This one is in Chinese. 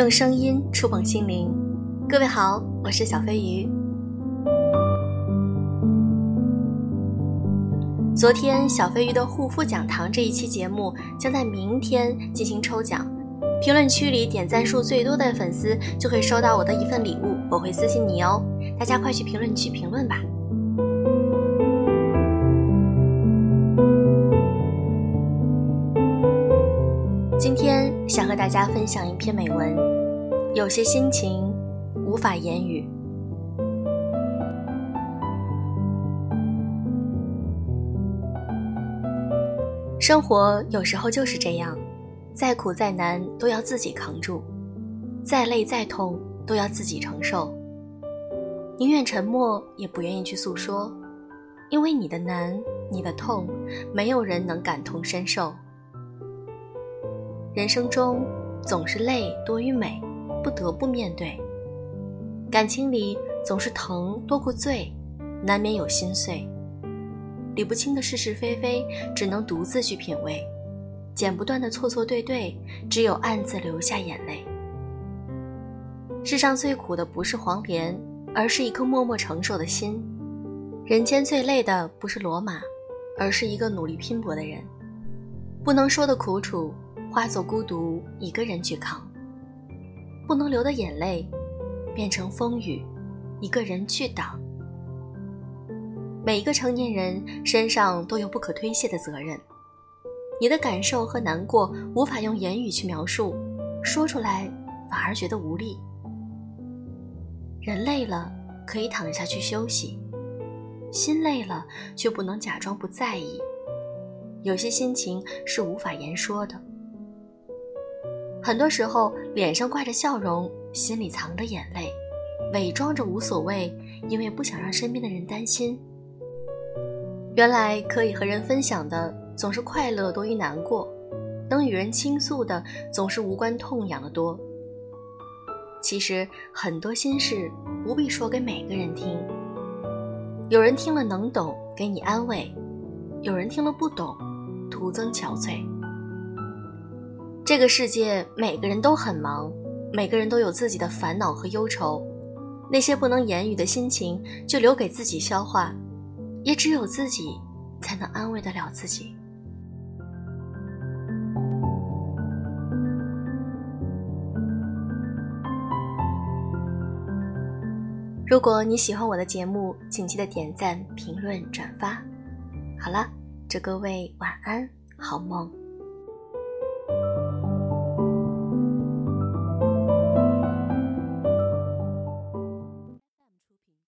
用声音触碰心灵。各位好，我是小飞鱼。昨天小飞鱼的护肤讲堂这一期节目将在明天进行抽奖，评论区里点赞数最多的粉丝就会收到我的一份礼物，我会私信你哦。大家快去评论区评论吧。今天想和大家分享一篇美文，有些心情无法言语。生活有时候就是这样，再苦再难都要自己扛住，再累再痛都要自己承受。宁愿沉默，也不愿意去诉说，因为你的难，你的痛，没有人能感同身受。人生中总是泪多于美，不得不面对；感情里总是疼多过醉，难免有心碎。理不清的是是非非，只能独自去品味；剪不断的错错对对，只有暗自流下眼泪。世上最苦的不是黄连，而是一颗默默承受的心。人间最累的不是罗马，而是一个努力拼搏的人。不能说的苦楚。化作孤独，一个人去扛；不能流的眼泪，变成风雨，一个人去挡。每一个成年人身上都有不可推卸的责任，你的感受和难过无法用言语去描述，说出来反而觉得无力。人累了可以躺下去休息，心累了却不能假装不在意。有些心情是无法言说的。很多时候，脸上挂着笑容，心里藏着眼泪，伪装着无所谓，因为不想让身边的人担心。原来可以和人分享的总是快乐多于难过，能与人倾诉的总是无关痛痒的多。其实很多心事不必说给每个人听，有人听了能懂，给你安慰；有人听了不懂，徒增憔悴。这个世界，每个人都很忙，每个人都有自己的烦恼和忧愁，那些不能言语的心情，就留给自己消化，也只有自己才能安慰得了自己。如果你喜欢我的节目，请记得点赞、评论、转发。好了，祝各位晚安，好梦。